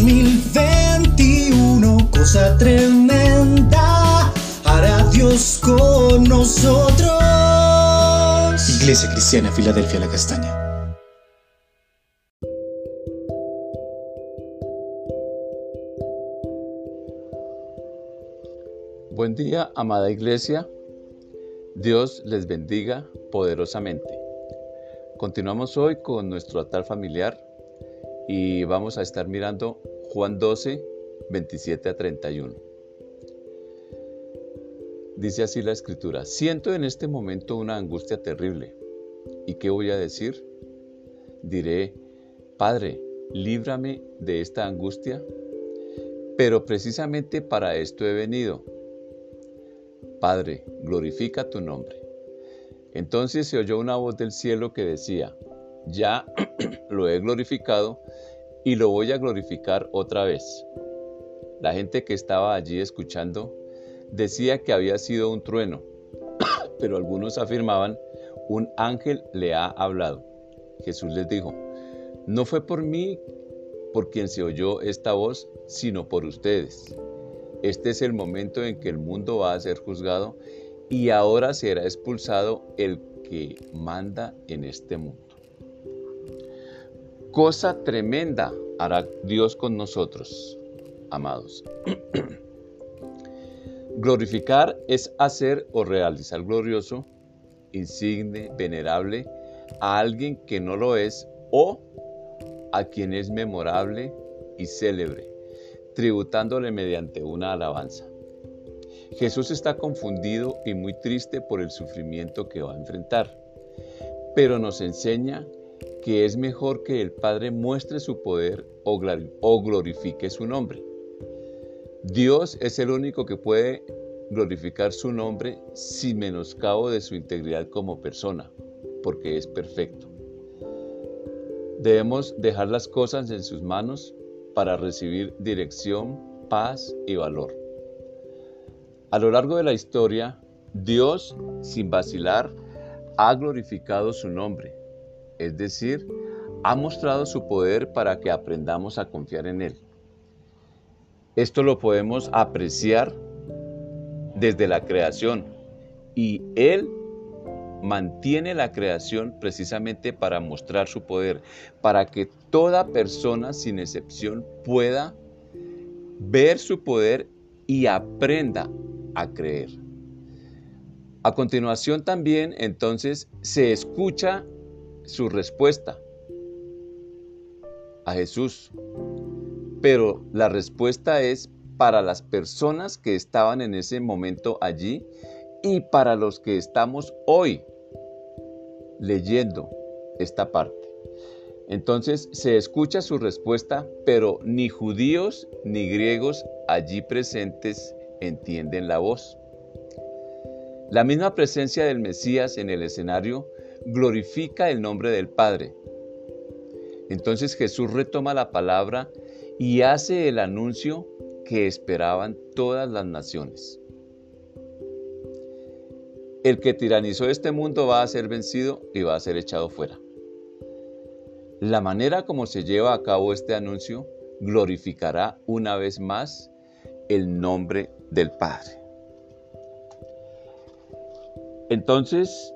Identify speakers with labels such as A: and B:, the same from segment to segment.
A: 2021, cosa tremenda, hará Dios con nosotros.
B: Iglesia Cristiana, Filadelfia, la Castaña.
C: Buen día, amada iglesia. Dios les bendiga poderosamente. Continuamos hoy con nuestro altar familiar y vamos a estar mirando Juan 12, 27 a 31. Dice así la escritura, siento en este momento una angustia terrible. ¿Y qué voy a decir? Diré, Padre, líbrame de esta angustia, pero precisamente para esto he venido. Padre, glorifica tu nombre. Entonces se oyó una voz del cielo que decía, ya lo he glorificado y lo voy a glorificar otra vez. La gente que estaba allí escuchando decía que había sido un trueno, pero algunos afirmaban, un ángel le ha hablado. Jesús les dijo, no fue por mí por quien se oyó esta voz, sino por ustedes. Este es el momento en que el mundo va a ser juzgado y ahora será expulsado el que manda en este mundo. Cosa tremenda hará Dios con nosotros, amados. Glorificar es hacer o realizar glorioso, insigne, venerable a alguien que no lo es o a quien es memorable y célebre, tributándole mediante una alabanza. Jesús está confundido y muy triste por el sufrimiento que va a enfrentar, pero nos enseña que es mejor que el Padre muestre su poder o glorifique su nombre. Dios es el único que puede glorificar su nombre sin menoscabo de su integridad como persona, porque es perfecto. Debemos dejar las cosas en sus manos para recibir dirección, paz y valor. A lo largo de la historia, Dios, sin vacilar, ha glorificado su nombre, es decir, ha mostrado su poder para que aprendamos a confiar en Él. Esto lo podemos apreciar desde la creación y Él mantiene la creación precisamente para mostrar su poder, para que toda persona sin excepción pueda ver su poder y aprenda a creer. A continuación también entonces se escucha su respuesta a Jesús. Pero la respuesta es para las personas que estaban en ese momento allí y para los que estamos hoy leyendo esta parte. Entonces se escucha su respuesta, pero ni judíos ni griegos allí presentes entienden la voz. La misma presencia del Mesías en el escenario glorifica el nombre del Padre. Entonces Jesús retoma la palabra y hace el anuncio que esperaban todas las naciones. El que tiranizó este mundo va a ser vencido y va a ser echado fuera. La manera como se lleva a cabo este anuncio glorificará una vez más el nombre del Padre. Entonces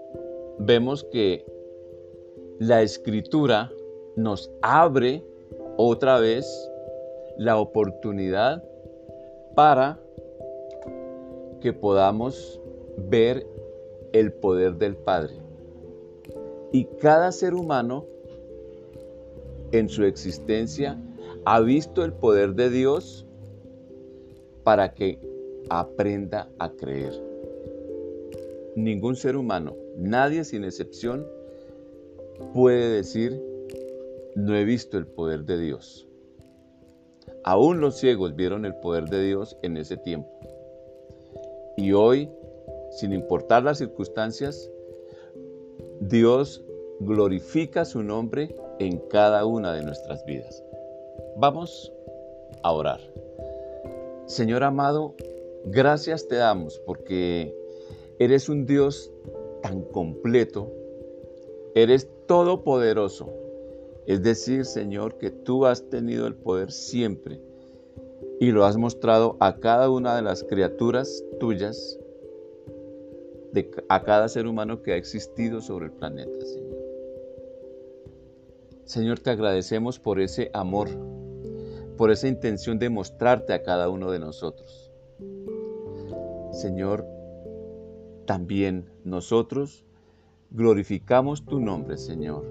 C: vemos que la escritura nos abre otra vez la oportunidad para que podamos ver el poder del Padre. Y cada ser humano en su existencia ha visto el poder de Dios para que aprenda a creer. Ningún ser humano, nadie sin excepción, puede decir, no he visto el poder de Dios. Aún los ciegos vieron el poder de Dios en ese tiempo. Y hoy, sin importar las circunstancias, Dios glorifica su nombre en cada una de nuestras vidas. Vamos a orar. Señor amado, gracias te damos porque eres un Dios tan completo, eres todopoderoso Es decir, Señor, que tú has tenido el poder siempre y lo has mostrado a cada una de las criaturas tuyas, de, a cada ser humano que ha existido sobre el planeta, Señor. Señor, te agradecemos por ese amor, por esa intención de mostrarte a cada uno de nosotros. Señor, también nosotros glorificamos tu nombre, Señor,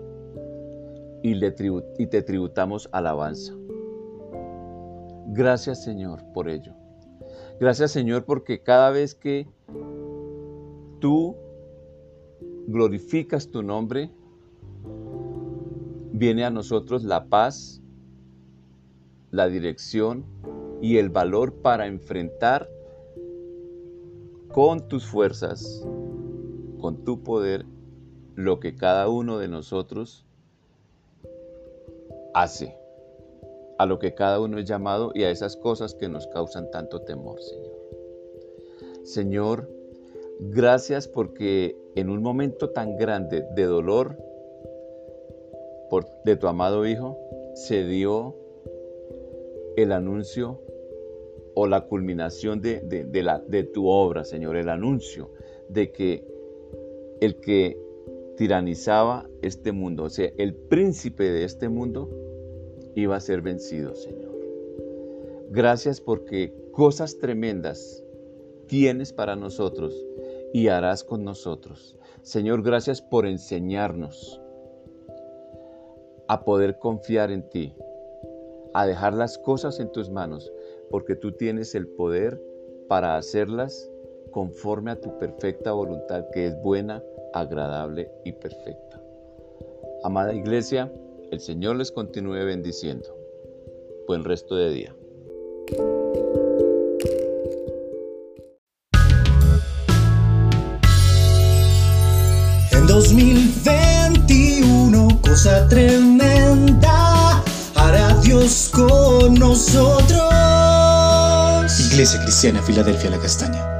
C: y, le y te tributamos alabanza. Gracias, Señor, por ello. Gracias, Señor, porque cada vez que tú glorificas tu nombre, viene a nosotros la paz, la dirección y el valor para enfrentar con tus fuerzas, con tu poder, lo que cada uno de nosotros hace, a lo que cada uno es llamado y a esas cosas que nos causan tanto temor, Señor. Señor, gracias porque en un momento tan grande de dolor por, de tu amado Hijo, se dio el anuncio o la culminación de, la, de tu obra, Señor, el anuncio de que el que tiranizaba este mundo, o sea, el príncipe de este mundo, iba a ser vencido, Señor. Gracias porque cosas tremendas tienes para nosotros y harás con nosotros. Señor, gracias por enseñarnos a poder confiar en ti, a dejar las cosas en tus manos, porque tú tienes el poder para hacerlas conforme a tu perfecta voluntad, que es buena, agradable y perfecta. Amada iglesia, el Señor les continúe bendiciendo. Buen resto de día.
A: En 2021, cosa tremenda, hará Dios con nosotros.
B: Cristiana Filadelfia La Castaña.